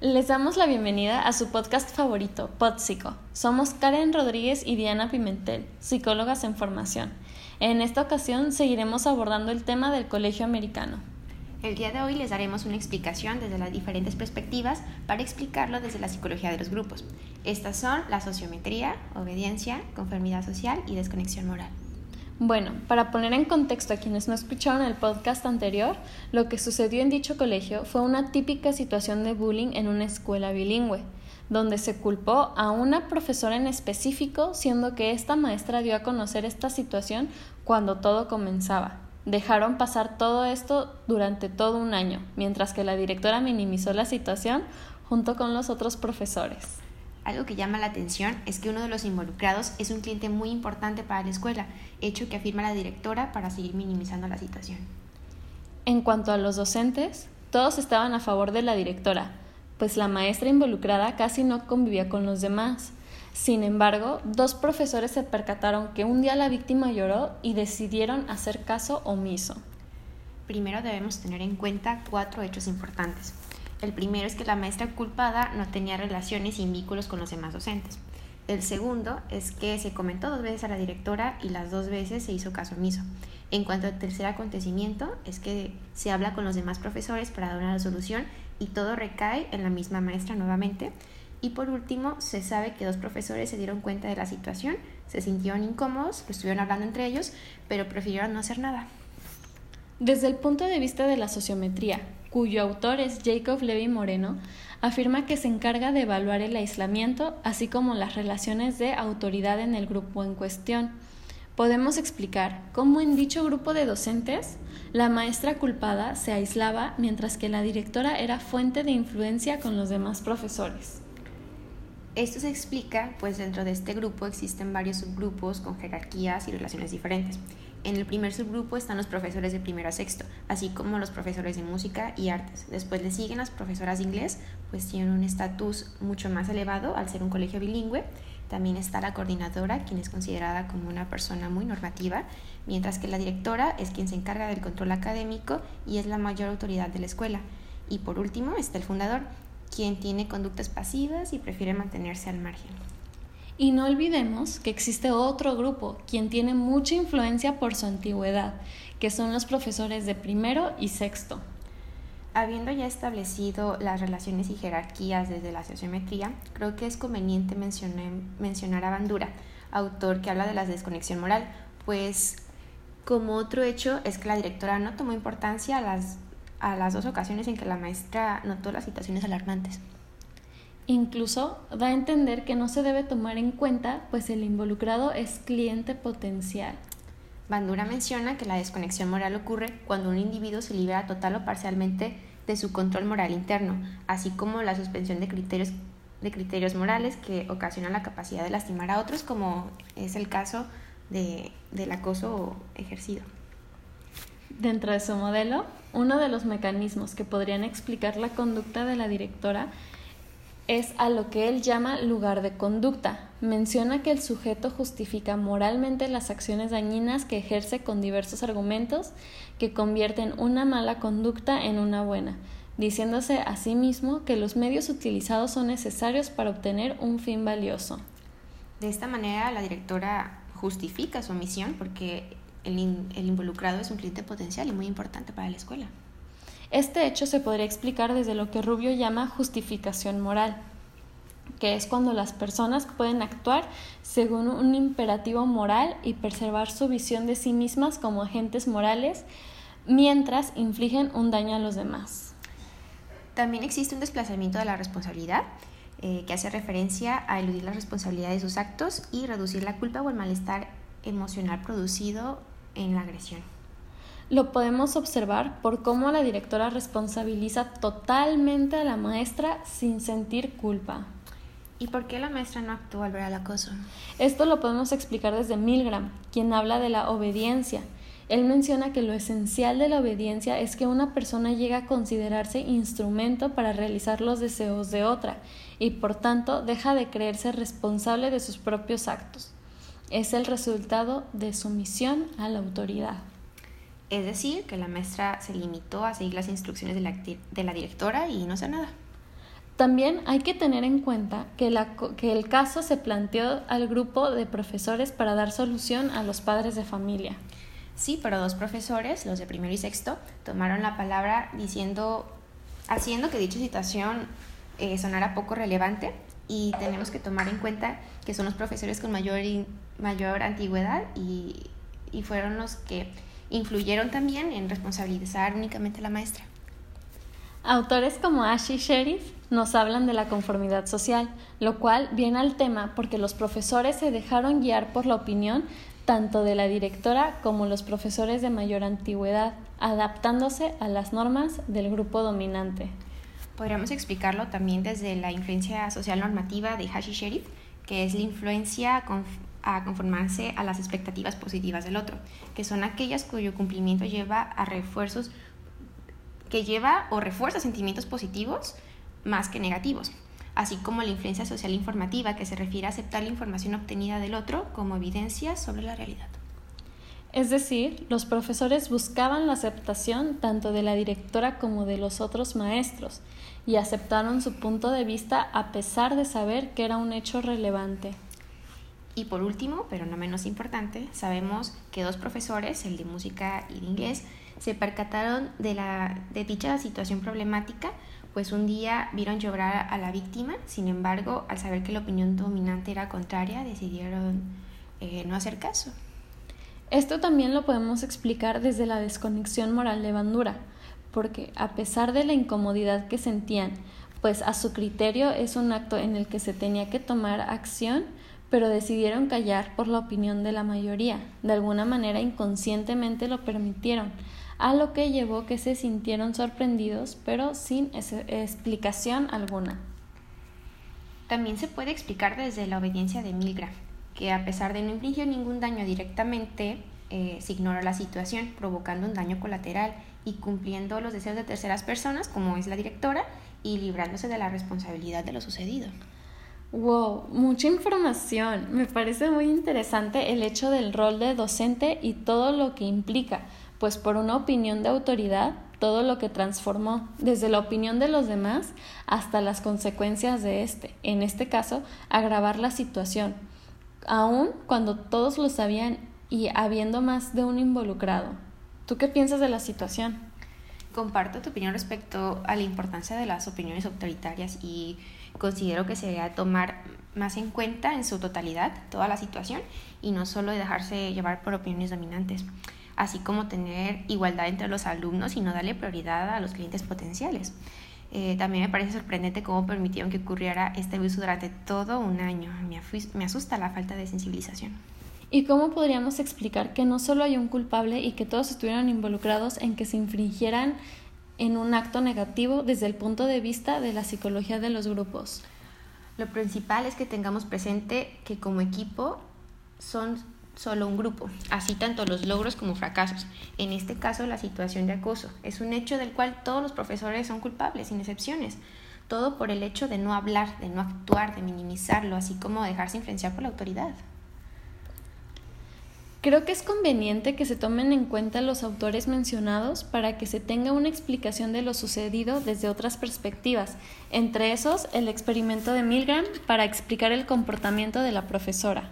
Les damos la bienvenida a su podcast favorito, Podpsico. Somos Karen Rodríguez y Diana Pimentel, psicólogas en formación. En esta ocasión seguiremos abordando el tema del colegio americano. El día de hoy les daremos una explicación desde las diferentes perspectivas para explicarlo desde la psicología de los grupos. Estas son la sociometría, obediencia, conformidad social y desconexión moral. Bueno, para poner en contexto a quienes no escucharon el podcast anterior, lo que sucedió en dicho colegio fue una típica situación de bullying en una escuela bilingüe, donde se culpó a una profesora en específico, siendo que esta maestra dio a conocer esta situación cuando todo comenzaba. Dejaron pasar todo esto durante todo un año, mientras que la directora minimizó la situación junto con los otros profesores. Algo que llama la atención es que uno de los involucrados es un cliente muy importante para la escuela, hecho que afirma la directora para seguir minimizando la situación. En cuanto a los docentes, todos estaban a favor de la directora, pues la maestra involucrada casi no convivía con los demás. Sin embargo, dos profesores se percataron que un día la víctima lloró y decidieron hacer caso omiso. Primero debemos tener en cuenta cuatro hechos importantes. El primero es que la maestra culpada no tenía relaciones y vínculos con los demás docentes. El segundo es que se comentó dos veces a la directora y las dos veces se hizo caso omiso. En cuanto al tercer acontecimiento, es que se habla con los demás profesores para dar una solución y todo recae en la misma maestra nuevamente. Y por último, se sabe que dos profesores se dieron cuenta de la situación, se sintieron incómodos, estuvieron hablando entre ellos, pero prefirieron no hacer nada. Desde el punto de vista de la sociometría, cuyo autor es Jacob Levy Moreno, afirma que se encarga de evaluar el aislamiento, así como las relaciones de autoridad en el grupo en cuestión. Podemos explicar cómo en dicho grupo de docentes la maestra culpada se aislaba mientras que la directora era fuente de influencia con los demás profesores. Esto se explica, pues dentro de este grupo existen varios subgrupos con jerarquías y relaciones diferentes. En el primer subgrupo están los profesores de primero a sexto, así como los profesores de música y artes. Después le siguen las profesoras de inglés, pues tienen un estatus mucho más elevado al ser un colegio bilingüe. También está la coordinadora, quien es considerada como una persona muy normativa, mientras que la directora es quien se encarga del control académico y es la mayor autoridad de la escuela. Y por último está el fundador, quien tiene conductas pasivas y prefiere mantenerse al margen. Y no olvidemos que existe otro grupo, quien tiene mucha influencia por su antigüedad, que son los profesores de primero y sexto. Habiendo ya establecido las relaciones y jerarquías desde la sociometría, creo que es conveniente mencionar a Bandura, autor que habla de la desconexión moral, pues como otro hecho es que la directora no tomó importancia a las, a las dos ocasiones en que la maestra notó las situaciones alarmantes. Incluso da a entender que no se debe tomar en cuenta, pues el involucrado es cliente potencial. Bandura menciona que la desconexión moral ocurre cuando un individuo se libera total o parcialmente de su control moral interno, así como la suspensión de criterios, de criterios morales que ocasionan la capacidad de lastimar a otros, como es el caso de, del acoso ejercido. Dentro de su modelo, uno de los mecanismos que podrían explicar la conducta de la directora es a lo que él llama lugar de conducta. Menciona que el sujeto justifica moralmente las acciones dañinas que ejerce con diversos argumentos que convierten una mala conducta en una buena, diciéndose a sí mismo que los medios utilizados son necesarios para obtener un fin valioso. De esta manera, la directora justifica su omisión porque el, el involucrado es un cliente potencial y muy importante para la escuela. Este hecho se podría explicar desde lo que Rubio llama justificación moral, que es cuando las personas pueden actuar según un imperativo moral y preservar su visión de sí mismas como agentes morales mientras infligen un daño a los demás. También existe un desplazamiento de la responsabilidad eh, que hace referencia a eludir la responsabilidad de sus actos y reducir la culpa o el malestar emocional producido en la agresión. Lo podemos observar por cómo la directora responsabiliza totalmente a la maestra sin sentir culpa. ¿Y por qué la maestra no actuó al ver el acoso? Esto lo podemos explicar desde Milgram, quien habla de la obediencia. Él menciona que lo esencial de la obediencia es que una persona llega a considerarse instrumento para realizar los deseos de otra y por tanto deja de creerse responsable de sus propios actos. Es el resultado de sumisión a la autoridad. Es decir, que la maestra se limitó a seguir las instrucciones de la, de la directora y no hacer nada. También hay que tener en cuenta que, que, el caso se planteó al grupo de profesores para dar solución a los padres de familia. Sí, pero dos profesores, los de primero y sexto, tomaron la palabra diciendo, haciendo que dicha situación eh, sonara poco relevante y tenemos que tomar en cuenta que son los profesores con mayor, mayor antigüedad y, y fueron los que influyeron también en responsabilizar únicamente a la maestra. Autores como Ashley Sheriff nos hablan de la conformidad social, lo cual viene al tema porque los profesores se dejaron guiar por la opinión tanto de la directora como los profesores de mayor antigüedad, adaptándose a las normas del grupo dominante. Podríamos explicarlo también desde la influencia social normativa de Hashi Sheriff, que es la influencia a conformarse a las expectativas positivas del otro, que son aquellas cuyo cumplimiento lleva a refuerzos que lleva o refuerza sentimientos positivos más que negativos, así como la influencia social informativa, que se refiere a aceptar la información obtenida del otro como evidencia sobre la realidad. Es decir, los profesores buscaban la aceptación tanto de la directora como de los otros maestros y aceptaron su punto de vista a pesar de saber que era un hecho relevante. Y por último, pero no menos importante, sabemos que dos profesores, el de música y de inglés, se percataron de, la, de dicha situación problemática, pues un día vieron llorar a la víctima, sin embargo, al saber que la opinión dominante era contraria, decidieron eh, no hacer caso. Esto también lo podemos explicar desde la desconexión moral de Bandura, porque a pesar de la incomodidad que sentían, pues a su criterio es un acto en el que se tenía que tomar acción, pero decidieron callar por la opinión de la mayoría. De alguna manera inconscientemente lo permitieron, a lo que llevó que se sintieron sorprendidos, pero sin explicación alguna. También se puede explicar desde la obediencia de Milgram, que a pesar de no infligir ningún daño directamente, eh, se ignoró la situación, provocando un daño colateral y cumpliendo los deseos de terceras personas, como es la directora, y librándose de la responsabilidad de lo sucedido. Wow, mucha información. Me parece muy interesante el hecho del rol de docente y todo lo que implica, pues por una opinión de autoridad, todo lo que transformó, desde la opinión de los demás hasta las consecuencias de este, en este caso, agravar la situación, aun cuando todos lo sabían y habiendo más de un involucrado. ¿Tú qué piensas de la situación? Comparto tu opinión respecto a la importancia de las opiniones autoritarias y considero que se debe tomar más en cuenta en su totalidad toda la situación y no solo dejarse llevar por opiniones dominantes así como tener igualdad entre los alumnos y no darle prioridad a los clientes potenciales. Eh, también me parece sorprendente cómo permitieron que ocurriera este abuso durante todo un año. Me, asusta la falta de sensibilización. ¿Y cómo podríamos explicar que no solo hay un culpable y que todos estuvieron involucrados en que se infringieran en un acto negativo desde el punto de vista de la psicología de los grupos? Lo principal es que tengamos presente que como equipo son solo un grupo, así tanto los logros como fracasos. En este caso, la situación de acoso es un hecho del cual todos los profesores son culpables, sin excepciones. Todo por el hecho de no hablar, de no actuar, de minimizarlo, así como dejarse influenciar por la autoridad. Creo que es conveniente que se tomen en cuenta los autores mencionados para que se tenga una explicación de lo sucedido desde otras perspectivas, entre esos el experimento de Milgram para explicar el comportamiento de la profesora.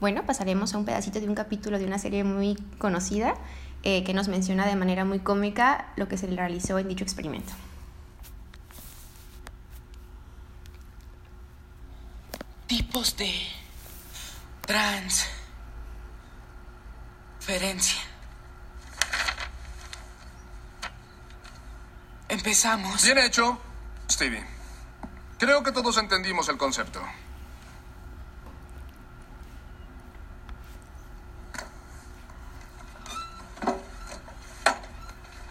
Bueno, pasaremos a un pedacito de un capítulo de una serie muy conocida eh, que nos menciona de manera muy cómica lo que se realizó en dicho experimento. Tipos de Empezamos. Bien hecho, Stevie. Creo que todos entendimos el concepto.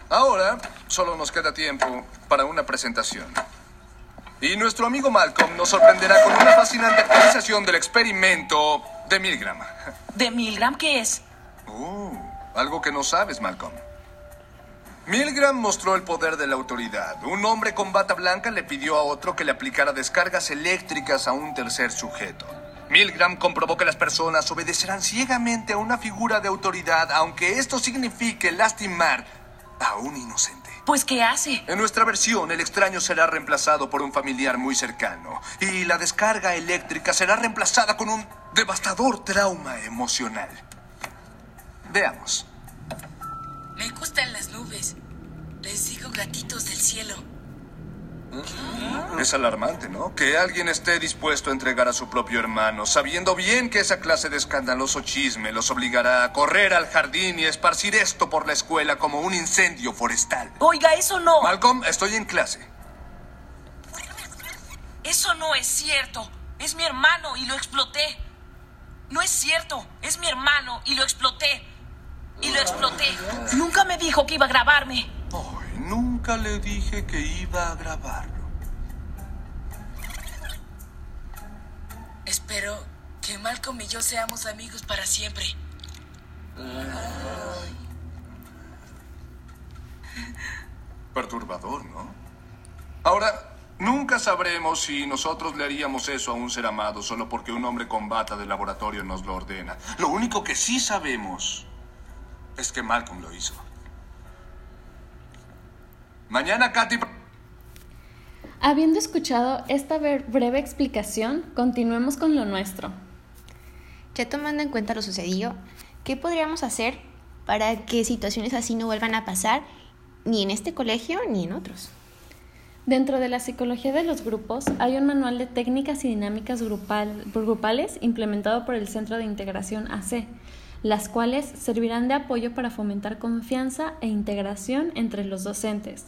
Ahora solo nos queda tiempo para una presentación. Y nuestro amigo Malcolm nos sorprenderá con una fascinante actualización del experimento de Milgram. ¿De Milgram qué es? Uh, algo que no sabes, Malcolm. Milgram mostró el poder de la autoridad. Un hombre con bata blanca le pidió a otro que le aplicara descargas eléctricas a un tercer sujeto. Milgram comprobó que las personas obedecerán ciegamente a una figura de autoridad, aunque esto signifique lastimar a un inocente. Pues, ¿qué hace? En nuestra versión, el extraño será reemplazado por un familiar muy cercano y la descarga eléctrica será reemplazada con un devastador trauma emocional. Veamos. Me gustan las nubes. Les digo gatitos del cielo. Es alarmante, ¿no? Que alguien esté dispuesto a entregar a su propio hermano, sabiendo bien que esa clase de escandaloso chisme los obligará a correr al jardín y esparcir esto por la escuela como un incendio forestal. Oiga, eso no. Malcolm, estoy en clase. Eso no es cierto. Es mi hermano y lo exploté. No es cierto. Es mi hermano y lo exploté. Y lo exploté. Nunca me dijo que iba a grabarme. Ay, nunca le dije que iba a grabarlo. Espero que Malcolm y yo seamos amigos para siempre. Perturbador, ¿no? Ahora, nunca sabremos si nosotros le haríamos eso a un ser amado solo porque un hombre con bata de laboratorio nos lo ordena. Lo único que sí sabemos es que Malcolm lo hizo. Mañana, Katy. Habiendo escuchado esta bre- breve explicación, continuemos con lo nuestro. Ya tomando en cuenta lo sucedido, ¿qué podríamos hacer para que situaciones así no vuelvan a pasar ni en este colegio ni en otros? Dentro de la psicología de los grupos hay un manual de técnicas y dinámicas grupal- grupales implementado por el Centro de Integración AC, las cuales servirán de apoyo para fomentar confianza e integración entre los docentes.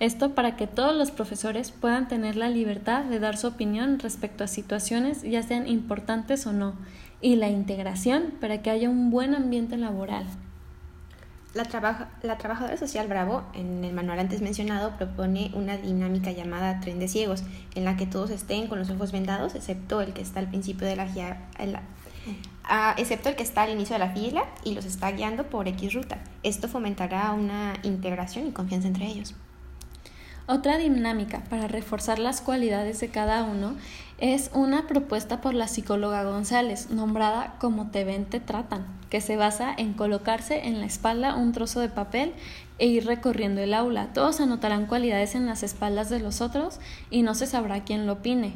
Esto para que todos los profesores puedan tener la libertad de dar su opinión respecto a situaciones ya sean importantes o no, y la integración para que haya un buen ambiente laboral. La, trabaja- la trabajadora social Bravo, en el manual antes mencionado, propone una dinámica llamada tren de ciegos, en la que todos estén con los ojos vendados, excepto el que está al principio de la ah, excepto el que está al inicio de la fila y los está guiando por X ruta. Esto fomentará una integración y confianza entre ellos. Otra dinámica para reforzar las cualidades de cada uno es una propuesta por la psicóloga González, nombrada Como te ven, te tratan, que se basa en colocarse en la espalda un trozo de papel e ir recorriendo el aula. Todos anotarán cualidades en las espaldas de los otros y no se sabrá quién lo opine.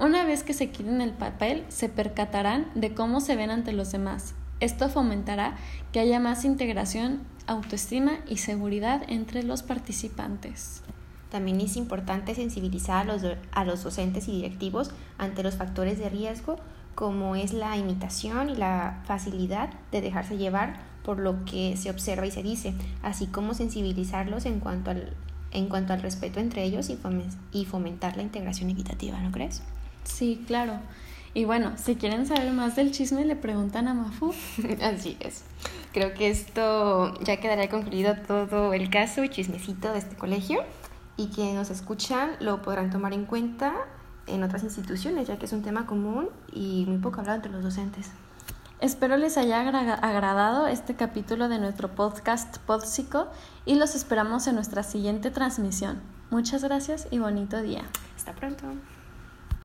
Una vez que se quiten el papel, se percatarán de cómo se ven ante los demás. Esto fomentará que haya más integración, autoestima y seguridad entre los participantes. También es importante sensibilizar a los, a los docentes y directivos ante los factores de riesgo como es la imitación y la facilidad de dejarse llevar por lo que se observa y se dice, así como sensibilizarlos en cuanto al, en cuanto al respeto entre ellos y fomentar la integración equitativa, ¿no crees? Sí, claro. Y bueno, si quieren saber más del chisme, le preguntan a Mafu. Así es. Creo que esto ya quedará concluido todo el caso y chismecito de este colegio y quienes nos escuchan lo podrán tomar en cuenta en otras instituciones, ya que es un tema común y muy poco hablado entre los docentes. Espero les haya agra- agradado este capítulo de nuestro podcast Podpsico y los esperamos en nuestra siguiente transmisión. Muchas gracias y bonito día. Hasta pronto.